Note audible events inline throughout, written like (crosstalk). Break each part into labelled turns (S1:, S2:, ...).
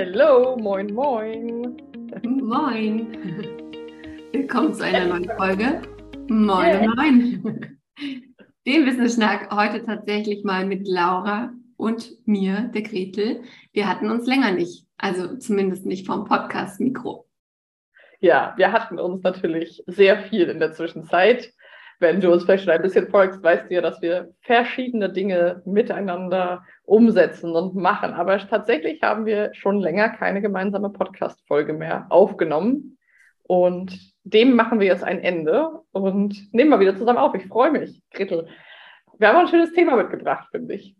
S1: Hello, moin, moin.
S2: Moin. (laughs) Willkommen zu einer neuen Folge. Moin, yeah. moin. Den Wissensschnack heute tatsächlich mal mit Laura und mir, der Gretel. Wir hatten uns länger nicht, also zumindest nicht vom Podcast-Mikro.
S1: Ja, wir hatten uns natürlich sehr viel in der Zwischenzeit. Wenn du uns vielleicht schon ein bisschen folgst, weißt du ja, dass wir verschiedene Dinge miteinander umsetzen und machen. Aber tatsächlich haben wir schon länger keine gemeinsame Podcast-Folge mehr aufgenommen. Und dem machen wir jetzt ein Ende und nehmen mal wieder zusammen auf. Ich freue mich, Gretel. Wir haben ein schönes Thema mitgebracht, finde ich.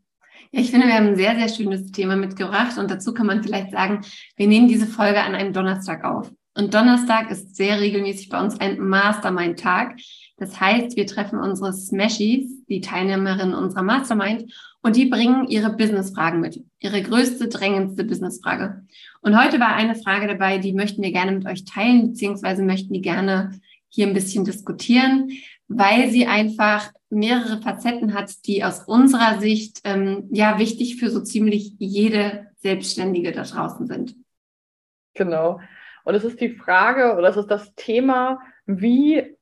S2: Ja, ich finde, wir haben ein sehr, sehr schönes Thema mitgebracht. Und dazu kann man vielleicht sagen, wir nehmen diese Folge an einem Donnerstag auf. Und Donnerstag ist sehr regelmäßig bei uns ein Mastermind-Tag. Das heißt, wir treffen unsere Smashies, die Teilnehmerinnen unserer Mastermind, und die bringen ihre Businessfragen mit. Ihre größte, drängendste Businessfrage. Und heute war eine Frage dabei, die möchten wir gerne mit euch teilen, beziehungsweise möchten die gerne hier ein bisschen diskutieren, weil sie einfach mehrere Facetten hat, die aus unserer Sicht ähm, ja wichtig für so ziemlich jede Selbstständige da draußen sind.
S1: Genau. Und es ist die Frage oder es ist das Thema, wie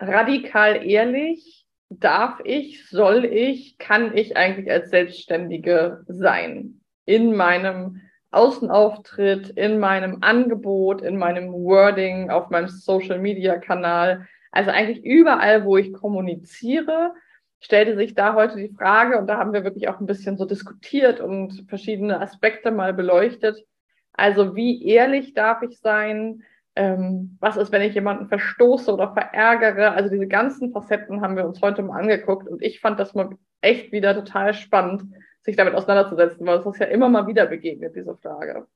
S1: radikal ehrlich darf ich, soll ich, kann ich eigentlich als Selbstständige sein in meinem Außenauftritt, in meinem Angebot, in meinem Wording, auf meinem Social-Media-Kanal. Also eigentlich überall, wo ich kommuniziere, stellte sich da heute die Frage, und da haben wir wirklich auch ein bisschen so diskutiert und verschiedene Aspekte mal beleuchtet, also wie ehrlich darf ich sein? Ähm, was ist, wenn ich jemanden verstoße oder verärgere? Also diese ganzen Facetten haben wir uns heute mal angeguckt und ich fand das mal echt wieder total spannend, sich damit auseinanderzusetzen, weil es uns ja immer mal wieder begegnet, diese Frage.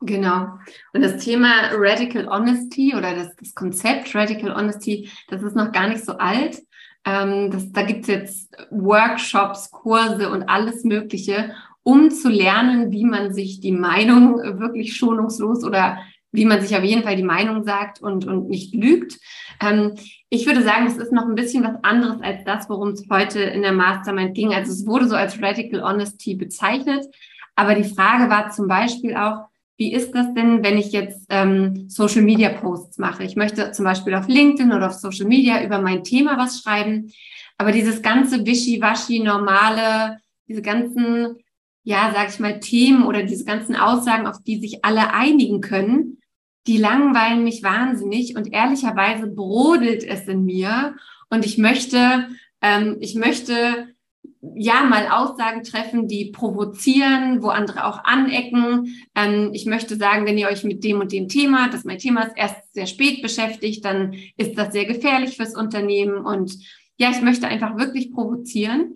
S2: Genau. Und das Thema Radical Honesty oder das, das Konzept Radical Honesty, das ist noch gar nicht so alt. Ähm, das, da gibt's jetzt Workshops, Kurse und alles Mögliche um zu lernen, wie man sich die Meinung wirklich schonungslos oder wie man sich auf jeden Fall die Meinung sagt und, und nicht lügt. Ähm, ich würde sagen, es ist noch ein bisschen was anderes als das, worum es heute in der Mastermind ging. Also es wurde so als Radical Honesty bezeichnet. Aber die Frage war zum Beispiel auch, wie ist das denn, wenn ich jetzt ähm, Social Media Posts mache? Ich möchte zum Beispiel auf LinkedIn oder auf Social Media über mein Thema was schreiben. Aber dieses ganze Wischiwaschi, normale, diese ganzen ja, sag ich mal, Themen oder diese ganzen Aussagen, auf die sich alle einigen können, die langweilen mich wahnsinnig und ehrlicherweise brodelt es in mir und ich möchte, ähm, ich möchte ja mal Aussagen treffen, die provozieren, wo andere auch anecken. Ähm, ich möchte sagen, wenn ihr euch mit dem und dem Thema, das mein Thema ist, erst sehr spät beschäftigt, dann ist das sehr gefährlich fürs Unternehmen und ja, ich möchte einfach wirklich provozieren.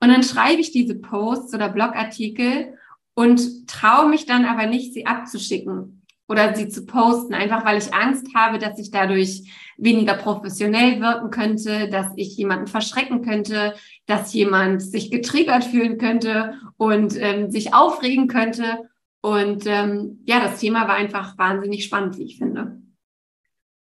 S2: Und dann schreibe ich diese Posts oder Blogartikel und traue mich dann aber nicht, sie abzuschicken oder sie zu posten, einfach weil ich Angst habe, dass ich dadurch weniger professionell wirken könnte, dass ich jemanden verschrecken könnte, dass jemand sich getriggert fühlen könnte und ähm, sich aufregen könnte. Und ähm, ja, das Thema war einfach wahnsinnig spannend, wie ich finde.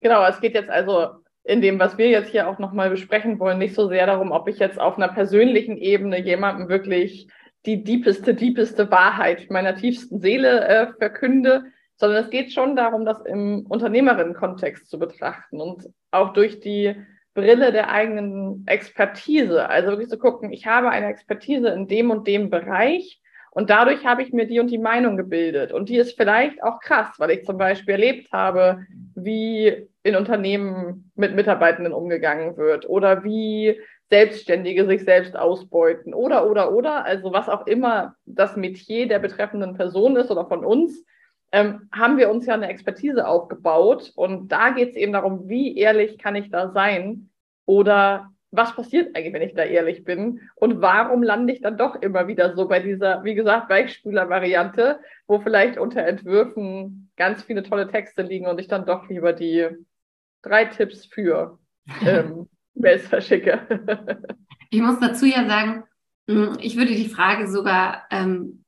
S1: Genau, es geht jetzt also in dem, was wir jetzt hier auch nochmal besprechen wollen, nicht so sehr darum, ob ich jetzt auf einer persönlichen Ebene jemandem wirklich die diepeste, diepeste Wahrheit meiner tiefsten Seele äh, verkünde, sondern es geht schon darum, das im Unternehmerinnen-Kontext zu betrachten und auch durch die Brille der eigenen Expertise. Also wirklich zu gucken, ich habe eine Expertise in dem und dem Bereich und dadurch habe ich mir die und die Meinung gebildet. Und die ist vielleicht auch krass, weil ich zum Beispiel erlebt habe, wie in Unternehmen mit Mitarbeitenden umgegangen wird oder wie Selbstständige sich selbst ausbeuten oder, oder, oder, also was auch immer das Metier der betreffenden Person ist oder von uns, ähm, haben wir uns ja eine Expertise aufgebaut. Und da geht es eben darum, wie ehrlich kann ich da sein oder was passiert eigentlich, wenn ich da ehrlich bin? Und warum lande ich dann doch immer wieder so bei dieser, wie gesagt, Weichspüler-Variante, wo vielleicht unter Entwürfen ganz viele tolle Texte liegen und ich dann doch lieber die drei Tipps für (laughs) ähm, Mails verschicke. (laughs)
S2: ich muss dazu ja sagen, hm, ich würde die Frage sogar ähm,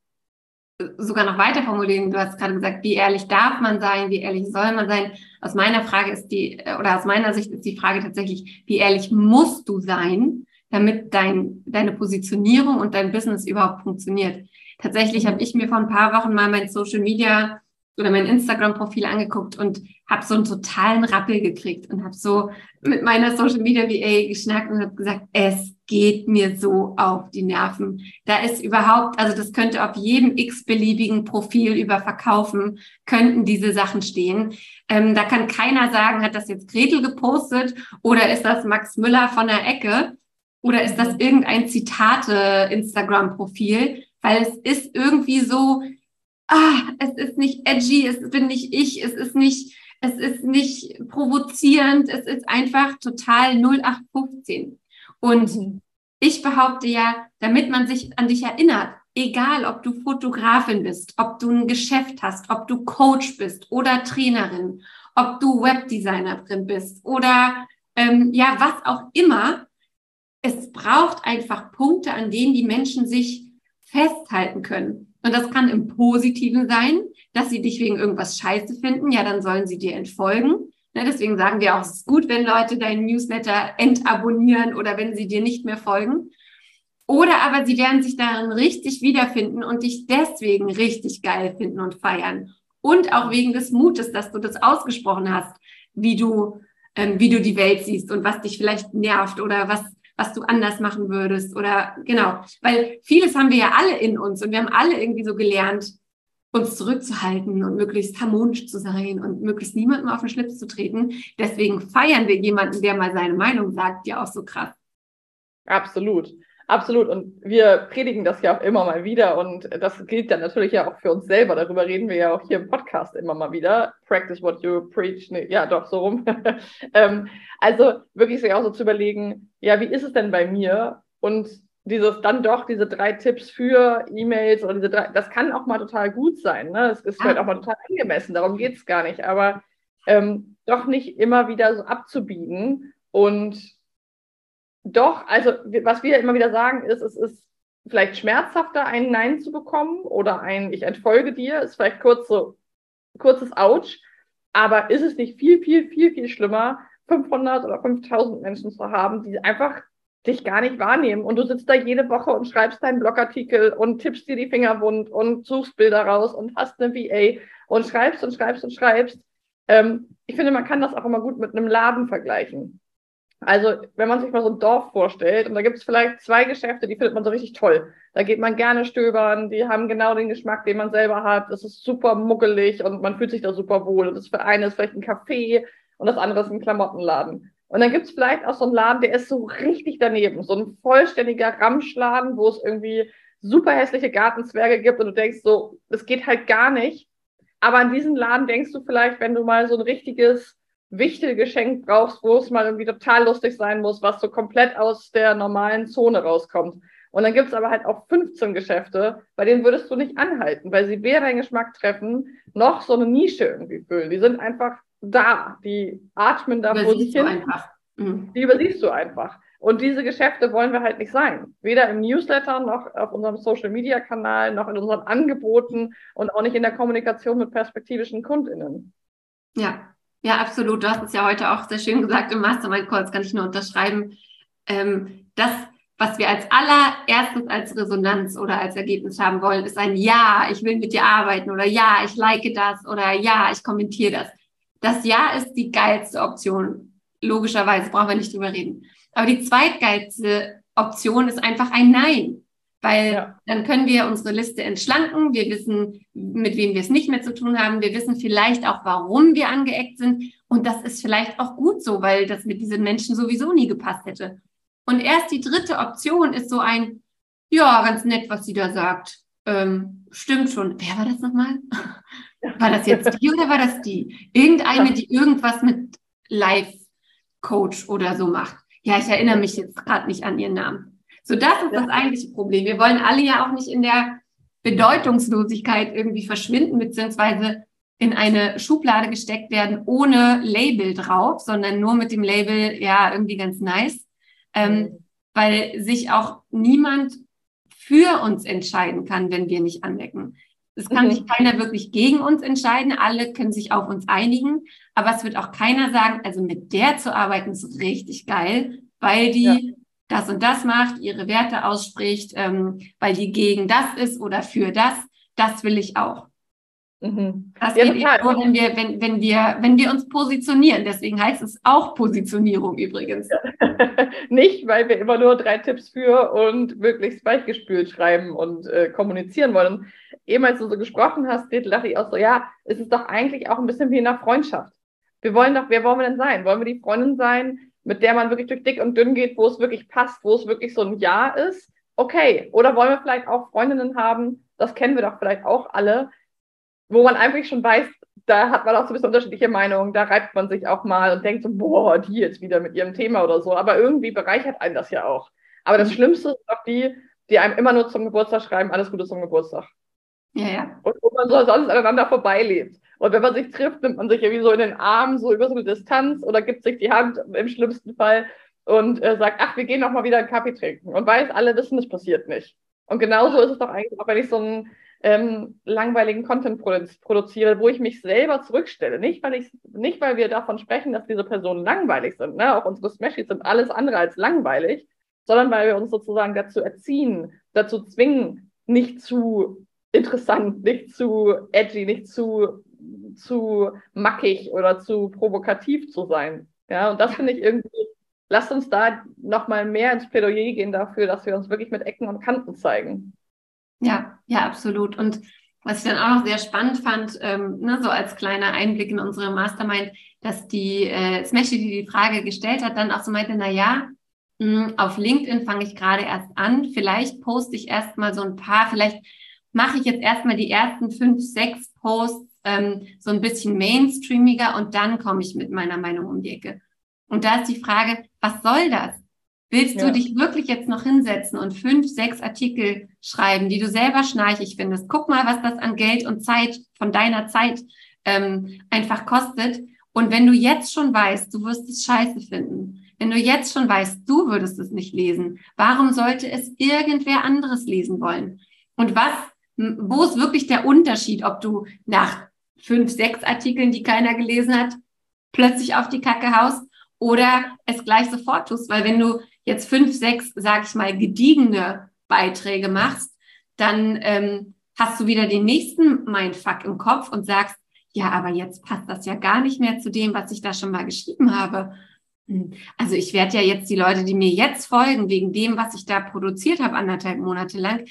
S2: sogar noch weiter formulieren. Du hast gerade gesagt, wie ehrlich darf man sein, wie ehrlich soll man sein. Aus meiner Frage ist die, oder aus meiner Sicht ist die Frage tatsächlich, wie ehrlich musst du sein, damit dein, deine Positionierung und dein Business überhaupt funktioniert. Tatsächlich habe ich mir vor ein paar Wochen mal mein Social Media oder mein Instagram-Profil angeguckt und habe so einen totalen Rappel gekriegt und habe so mit meiner Social Media VA geschnackt und habe gesagt, es geht mir so auf die Nerven. Da ist überhaupt, also das könnte auf jedem x-beliebigen Profil über Verkaufen, könnten diese Sachen stehen. Ähm, da kann keiner sagen, hat das jetzt Gretel gepostet oder ist das Max Müller von der Ecke oder ist das irgendein Zitate-Instagram-Profil, weil es ist irgendwie so, ah, es ist nicht edgy, es bin nicht ich, es ist nicht, es ist nicht provozierend, es ist einfach total 0815. Und mhm. ich behaupte ja, damit man sich an dich erinnert, egal ob du Fotografin bist, ob du ein Geschäft hast, ob du Coach bist oder Trainerin, ob du Webdesignerin bist oder ähm, ja, was auch immer, es braucht einfach Punkte, an denen die Menschen sich festhalten können. Und das kann im Positiven sein, dass sie dich wegen irgendwas scheiße finden. Ja, dann sollen sie dir entfolgen. Ne, deswegen sagen wir auch, es ist gut, wenn Leute deinen Newsletter entabonnieren oder wenn sie dir nicht mehr folgen. Oder aber sie werden sich darin richtig wiederfinden und dich deswegen richtig geil finden und feiern. Und auch wegen des Mutes, dass du das ausgesprochen hast, wie du, ähm, wie du die Welt siehst und was dich vielleicht nervt oder was, was du anders machen würdest oder genau, weil vieles haben wir ja alle in uns und wir haben alle irgendwie so gelernt, uns zurückzuhalten und möglichst harmonisch zu sein und möglichst niemandem auf den Schlips zu treten. Deswegen feiern wir jemanden, der mal seine Meinung sagt, ja auch so krass.
S1: Absolut. Absolut. Und wir predigen das ja auch immer mal wieder. Und das gilt dann natürlich ja auch für uns selber. Darüber reden wir ja auch hier im Podcast immer mal wieder. Practice what you preach. Nee, ja, doch, so rum. (laughs) ähm, also wirklich sich auch so zu überlegen, ja, wie ist es denn bei mir? Und dieses dann doch, diese drei Tipps für E-Mails oder diese drei, das kann auch mal total gut sein. Ne? Es ist ja. vielleicht auch mal total angemessen, darum geht es gar nicht. Aber ähm, doch nicht immer wieder so abzubiegen und doch, also was wir immer wieder sagen ist, es ist vielleicht schmerzhafter, ein Nein zu bekommen oder ein Ich entfolge dir, ist vielleicht kurz so, kurzes Ouch, aber ist es nicht viel, viel, viel, viel schlimmer, 500 oder 5000 Menschen zu haben, die einfach dich gar nicht wahrnehmen und du sitzt da jede Woche und schreibst deinen Blogartikel und tippst dir die Finger wund und suchst Bilder raus und hast eine VA und schreibst und schreibst und schreibst. Ähm, ich finde, man kann das auch immer gut mit einem Laden vergleichen. Also, wenn man sich mal so ein Dorf vorstellt und da gibt es vielleicht zwei Geschäfte, die findet man so richtig toll. Da geht man gerne stöbern, die haben genau den Geschmack, den man selber hat. Das ist super muckelig und man fühlt sich da super wohl. Und das für eine ist vielleicht ein Café und das andere ist ein Klamottenladen. Und dann gibt es vielleicht auch so einen Laden, der ist so richtig daneben, so ein vollständiger Ramschladen, wo es irgendwie super hässliche Gartenzwerge gibt und du denkst so, das geht halt gar nicht. Aber an diesen Laden denkst du vielleicht, wenn du mal so ein richtiges Wichtelgeschenk brauchst, wo es mal irgendwie total lustig sein muss, was so komplett aus der normalen Zone rauskommt. Und dann gibt es aber halt auch 15 Geschäfte, bei denen würdest du nicht anhalten, weil sie weder deinen Geschmack treffen, noch so eine Nische irgendwie füllen. Die sind einfach da, die atmen da vor sich hin. Einfach. Mhm. Die übersiehst du einfach. Und diese Geschäfte wollen wir halt nicht sein. Weder im Newsletter noch auf unserem Social Media Kanal, noch in unseren Angeboten und auch nicht in der Kommunikation mit perspektivischen KundInnen.
S2: Ja, ja, absolut. Du hast es ja heute auch sehr schön gesagt im Mastermind Calls, kann ich nur unterschreiben. Ähm, das, was wir als allererstes als Resonanz oder als Ergebnis haben wollen, ist ein Ja, ich will mit dir arbeiten oder Ja, ich like das oder Ja, ich kommentiere das. Das Ja ist die geilste Option. Logischerweise brauchen wir nicht drüber reden. Aber die zweitgeilste Option ist einfach ein Nein. Weil ja. dann können wir unsere Liste entschlanken. Wir wissen, mit wem wir es nicht mehr zu tun haben. Wir wissen vielleicht auch, warum wir angeeckt sind. Und das ist vielleicht auch gut so, weil das mit diesen Menschen sowieso nie gepasst hätte. Und erst die dritte Option ist so ein, ja, ganz nett, was sie da sagt. Ähm, stimmt schon. Wer war das nochmal? (laughs) War das jetzt die oder war das die? Irgendeine, die irgendwas mit Life-Coach oder so macht. Ja, ich erinnere mich jetzt gerade nicht an ihren Namen. So, das ist das eigentliche Problem. Wir wollen alle ja auch nicht in der Bedeutungslosigkeit irgendwie verschwinden, beziehungsweise in eine Schublade gesteckt werden ohne Label drauf, sondern nur mit dem Label, ja, irgendwie ganz nice. Ähm, weil sich auch niemand für uns entscheiden kann, wenn wir nicht andecken. Es kann mhm. sich keiner wirklich gegen uns entscheiden, alle können sich auf uns einigen, aber es wird auch keiner sagen, also mit der zu arbeiten ist richtig geil, weil die ja das und das macht, ihre Werte ausspricht, ähm, weil die gegen das ist oder für das, das will ich auch. Mhm. Das ja, geht nur, wenn wir, wenn, wenn, wir, wenn wir uns positionieren. Deswegen heißt es auch Positionierung übrigens. (laughs)
S1: Nicht, weil wir immer nur drei Tipps für und möglichst weichgespült schreiben und äh, kommunizieren wollen. Und eben als du so gesprochen hast, dachte ich auch so, ja, es ist doch eigentlich auch ein bisschen wie in einer Freundschaft. Wir wollen doch, wer wollen wir denn sein? Wollen wir die Freundin sein, mit der man wirklich durch dick und dünn geht, wo es wirklich passt, wo es wirklich so ein Ja ist? Okay. Oder wollen wir vielleicht auch Freundinnen haben, das kennen wir doch vielleicht auch alle, wo man einfach schon weiß, da hat man auch so ein bisschen unterschiedliche Meinungen, da reibt man sich auch mal und denkt so, boah, die jetzt wieder mit ihrem Thema oder so. Aber irgendwie bereichert einen das ja auch. Aber das mhm. Schlimmste ist auch die, die einem immer nur zum Geburtstag schreiben, alles Gute zum Geburtstag. Ja, ja. Und wo man so sonst aneinander vorbeilebt. Und wenn man sich trifft, nimmt man sich irgendwie so in den Arm, so über so eine Distanz oder gibt sich die Hand im schlimmsten Fall und äh, sagt, ach, wir gehen noch mal wieder einen Kaffee trinken. Und weiß, alle wissen, es passiert nicht. Und genauso ist es doch eigentlich auch, wenn ich so ein ähm, langweiligen Content produziere, wo ich mich selber zurückstelle. Nicht weil, ich, nicht, weil wir davon sprechen, dass diese Personen langweilig sind. Ne? Auch unsere Smashies sind alles andere als langweilig, sondern weil wir uns sozusagen dazu erziehen, dazu zwingen, nicht zu interessant, nicht zu edgy, nicht zu, zu mackig oder zu provokativ zu sein. Ja, und das finde ich irgendwie, lasst uns da nochmal mehr ins Plädoyer gehen dafür, dass wir uns wirklich mit Ecken und Kanten zeigen.
S2: Ja, ja, absolut. Und was ich dann auch noch sehr spannend fand, ähm, ne, so als kleiner Einblick in unsere Mastermind, dass die äh, Smashy, die die Frage gestellt hat, dann auch so meinte, na ja, mh, auf LinkedIn fange ich gerade erst an, vielleicht poste ich erst mal so ein paar, vielleicht mache ich jetzt erstmal die ersten fünf, sechs Posts ähm, so ein bisschen mainstreamiger und dann komme ich mit meiner Meinung um die Ecke. Und da ist die Frage, was soll das? Willst ja. du dich wirklich jetzt noch hinsetzen und fünf, sechs Artikel schreiben, die du selber schnarchig findest? Guck mal, was das an Geld und Zeit von deiner Zeit ähm, einfach kostet. Und wenn du jetzt schon weißt, du wirst es scheiße finden, wenn du jetzt schon weißt, du würdest es nicht lesen, warum sollte es irgendwer anderes lesen wollen? Und was, wo ist wirklich der Unterschied, ob du nach fünf, sechs Artikeln, die keiner gelesen hat, plötzlich auf die Kacke haust oder es gleich sofort tust? Weil wenn du jetzt fünf, sechs, sag ich mal, gediegene Beiträge machst, dann ähm, hast du wieder den nächsten Mindfuck im Kopf und sagst, ja, aber jetzt passt das ja gar nicht mehr zu dem, was ich da schon mal geschrieben habe. Hm, also ich werde ja jetzt die Leute, die mir jetzt folgen, wegen dem, was ich da produziert habe, anderthalb Monate lang,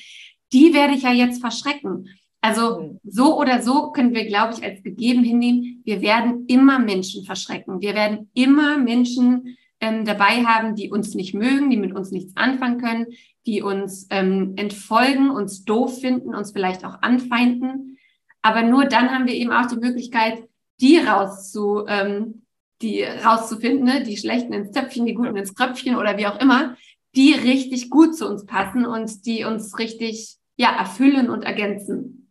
S2: die werde ich ja jetzt verschrecken. Also hm. so oder so können wir, glaube ich, als gegeben hinnehmen, wir werden immer Menschen verschrecken. Wir werden immer Menschen ähm, dabei haben, die uns nicht mögen, die mit uns nichts anfangen können, die uns ähm, entfolgen, uns doof finden, uns vielleicht auch anfeinden. Aber nur dann haben wir eben auch die Möglichkeit, die rauszu, ähm, die rauszufinden, ne? die schlechten ins Töpfchen, die guten ins Kröpfchen oder wie auch immer, die richtig gut zu uns passen und die uns richtig ja erfüllen und ergänzen.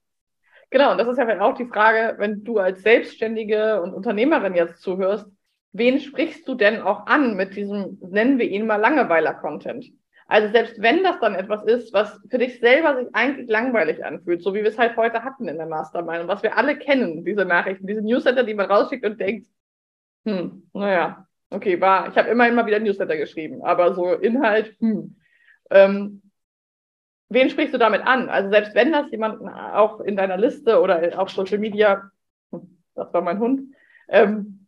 S1: Genau, und das ist ja auch die Frage, wenn du als Selbstständige und Unternehmerin jetzt zuhörst, wen sprichst du denn auch an mit diesem, nennen wir ihn mal Langeweiler-Content? Also selbst wenn das dann etwas ist, was für dich selber sich eigentlich langweilig anfühlt, so wie wir es halt heute hatten in der Mastermind was wir alle kennen, diese Nachrichten, diese Newsletter, die man rausschickt und denkt, hm, naja, okay, war, ich habe immerhin mal wieder Newsletter geschrieben, aber so Inhalt, hm. Ähm, wen sprichst du damit an? Also selbst wenn das jemanden auch in deiner Liste oder auf Social Media, hm, das war mein Hund, ähm,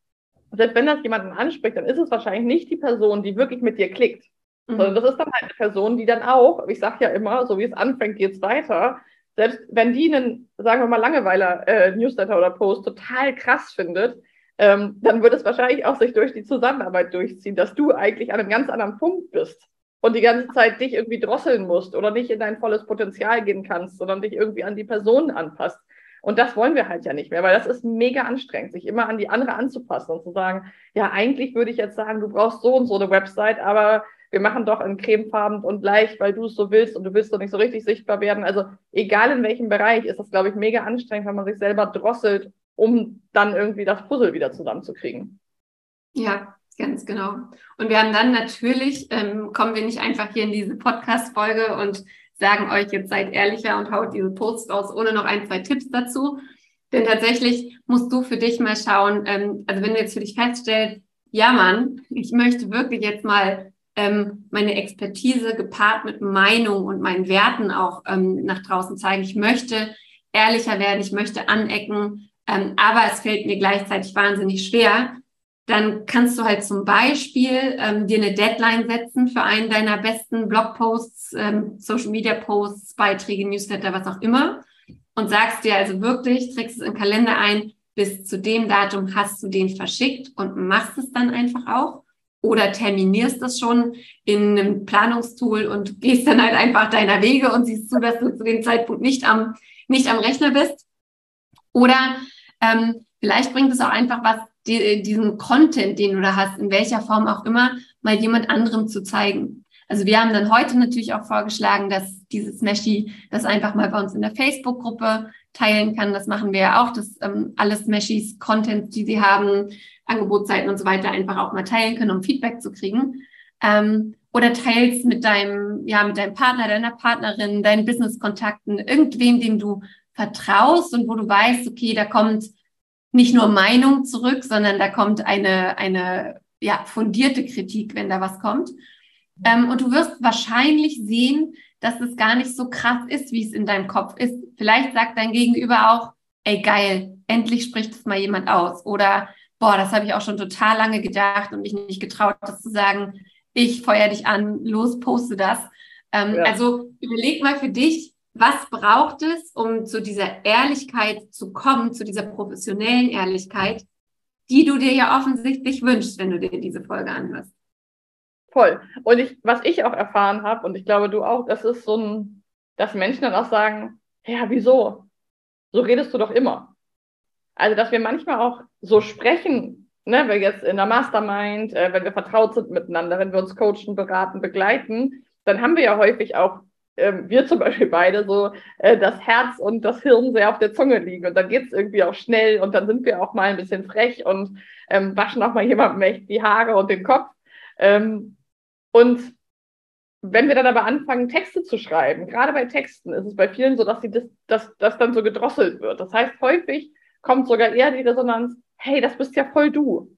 S1: selbst wenn das jemanden anspricht, dann ist es wahrscheinlich nicht die Person, die wirklich mit dir klickt. Mhm. Sondern das ist dann halt eine Person, die dann auch, ich sage ja immer, so wie es anfängt, geht es weiter. Selbst wenn die einen, sagen wir mal, Langeweiler-Newsletter äh, oder Post total krass findet, ähm, dann wird es wahrscheinlich auch sich durch die Zusammenarbeit durchziehen, dass du eigentlich an einem ganz anderen Punkt bist und die ganze Zeit dich irgendwie drosseln musst oder nicht in dein volles Potenzial gehen kannst, sondern dich irgendwie an die Person anpasst. Und das wollen wir halt ja nicht mehr, weil das ist mega anstrengend, sich immer an die andere anzupassen und zu sagen, ja, eigentlich würde ich jetzt sagen, du brauchst so und so eine Website, aber wir machen doch in cremefarben und leicht, weil du es so willst und du willst doch nicht so richtig sichtbar werden. Also egal in welchem Bereich ist das, glaube ich, mega anstrengend, wenn man sich selber drosselt, um dann irgendwie das Puzzle wieder zusammenzukriegen.
S2: Ja, ganz genau. Und wir haben dann natürlich, ähm, kommen wir nicht einfach hier in diese Podcast-Folge und sagen euch jetzt seid ehrlicher und haut diese Posts aus, ohne noch ein, zwei Tipps dazu. Denn tatsächlich musst du für dich mal schauen, ähm, also wenn du jetzt für dich feststellst, ja Mann, ich möchte wirklich jetzt mal ähm, meine Expertise gepaart mit Meinung und meinen Werten auch ähm, nach draußen zeigen. Ich möchte ehrlicher werden, ich möchte anecken, ähm, aber es fällt mir gleichzeitig wahnsinnig schwer, dann kannst du halt zum Beispiel ähm, dir eine Deadline setzen für einen deiner besten Blogposts, ähm, Social Media Posts, Beiträge, Newsletter, was auch immer und sagst dir also wirklich, trägst es im Kalender ein, bis zu dem Datum hast du den verschickt und machst es dann einfach auch oder terminierst das schon in einem Planungstool und gehst dann halt einfach deiner Wege und siehst zu, dass du zu dem Zeitpunkt nicht am, nicht am Rechner bist. Oder ähm, vielleicht bringt es auch einfach was, die, diesen Content, den du da hast, in welcher Form auch immer, mal jemand anderem zu zeigen. Also wir haben dann heute natürlich auch vorgeschlagen, dass dieses Meshi das einfach mal bei uns in der Facebook-Gruppe teilen kann. Das machen wir ja auch, dass ähm, alles Meshis Content, die sie haben, Angebotsseiten und so weiter einfach auch mal teilen können, um Feedback zu kriegen. Ähm, oder teilst mit deinem, ja, mit deinem Partner, deiner Partnerin, deinen Business-Kontakten, irgendwem, dem du vertraust und wo du weißt, okay, da kommt nicht nur Meinung zurück, sondern da kommt eine, eine ja, fundierte Kritik, wenn da was kommt. Ähm, und du wirst wahrscheinlich sehen, dass es gar nicht so krass ist, wie es in deinem Kopf ist. Vielleicht sagt dein Gegenüber auch, ey geil, endlich spricht es mal jemand aus. Oder boah, das habe ich auch schon total lange gedacht und mich nicht getraut, das zu sagen. Ich feuer dich an, los, poste das. Ähm, ja. Also überleg mal für dich, was braucht es, um zu dieser Ehrlichkeit zu kommen, zu dieser professionellen Ehrlichkeit, die du dir ja offensichtlich wünschst, wenn du dir diese Folge anhörst.
S1: Voll. Und ich, was ich auch erfahren habe, und ich glaube du auch, das ist so ein, dass Menschen dann auch sagen, ja, wieso? So redest du doch immer. Also, dass wir manchmal auch so sprechen, ne, wir jetzt in der Mastermind, äh, wenn wir vertraut sind miteinander, wenn wir uns coachen, beraten, begleiten, dann haben wir ja häufig auch ähm, wir zum Beispiel beide so äh, das Herz und das Hirn sehr auf der Zunge liegen. Und dann geht es irgendwie auch schnell und dann sind wir auch mal ein bisschen frech und ähm, waschen auch mal jemandem echt die Haare und den Kopf. Ähm, und wenn wir dann aber anfangen, Texte zu schreiben, gerade bei Texten ist es bei vielen so, dass sie das, dass, das dann so gedrosselt wird. Das heißt, häufig kommt sogar eher die Resonanz, hey, das bist ja voll du.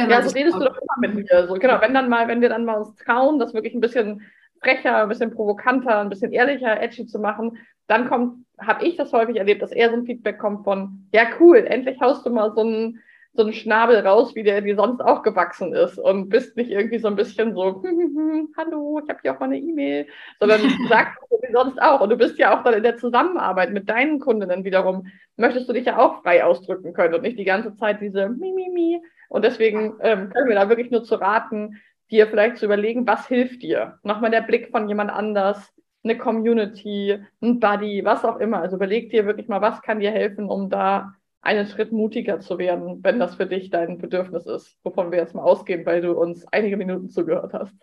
S1: Ja, so redest du doch immer mit mir. So, genau, wenn dann mal, wenn wir dann mal uns trauen, das wirklich ein bisschen frecher, ein bisschen provokanter, ein bisschen ehrlicher, edgy zu machen, dann kommt, habe ich das häufig erlebt, dass eher so ein Feedback kommt von, ja cool, endlich haust du mal so einen, so einen Schnabel raus, wie der dir sonst auch gewachsen ist und bist nicht irgendwie so ein bisschen so, hm, hm, hm, hallo, ich habe hier auch mal eine E-Mail, sondern (laughs) sagst du wie sonst auch. Und du bist ja auch dann in der Zusammenarbeit mit deinen Kundinnen wiederum, möchtest du dich ja auch frei ausdrücken können und nicht die ganze Zeit diese Mi, Mi, Mi. Und deswegen ähm, können wir da wirklich nur zu raten, dir vielleicht zu überlegen, was hilft dir? Nochmal der Blick von jemand anders, eine Community, ein Buddy, was auch immer. Also überleg dir wirklich mal, was kann dir helfen, um da einen Schritt mutiger zu werden, wenn das für dich dein Bedürfnis ist, wovon wir jetzt mal ausgehen, weil du uns einige Minuten zugehört hast.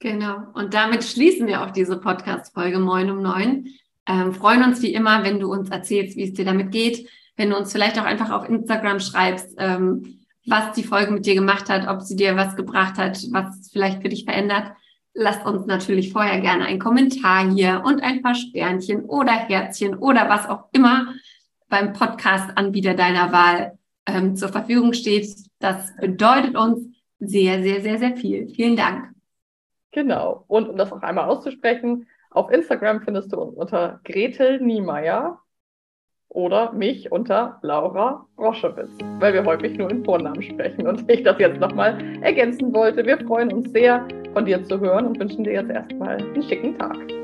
S2: Genau. Und damit schließen wir auch diese Podcast-Folge Moin um neun. Ähm, freuen uns wie immer, wenn du uns erzählst, wie es dir damit geht, wenn du uns vielleicht auch einfach auf Instagram schreibst, ähm, was die Folge mit dir gemacht hat, ob sie dir was gebracht hat, was vielleicht für dich verändert. Lasst uns natürlich vorher gerne einen Kommentar hier und ein paar Sternchen oder Herzchen oder was auch immer beim Podcast-Anbieter deiner Wahl ähm, zur Verfügung steht. Das bedeutet uns sehr, sehr, sehr, sehr viel. Vielen Dank.
S1: Genau. Und um das noch einmal auszusprechen, auf Instagram findest du uns unter Gretel Niemeyer oder mich unter Laura Roschewitz, weil wir häufig nur in Vornamen sprechen und ich das jetzt nochmal ergänzen wollte. Wir freuen uns sehr, von dir zu hören und wünschen dir jetzt erstmal einen schicken Tag.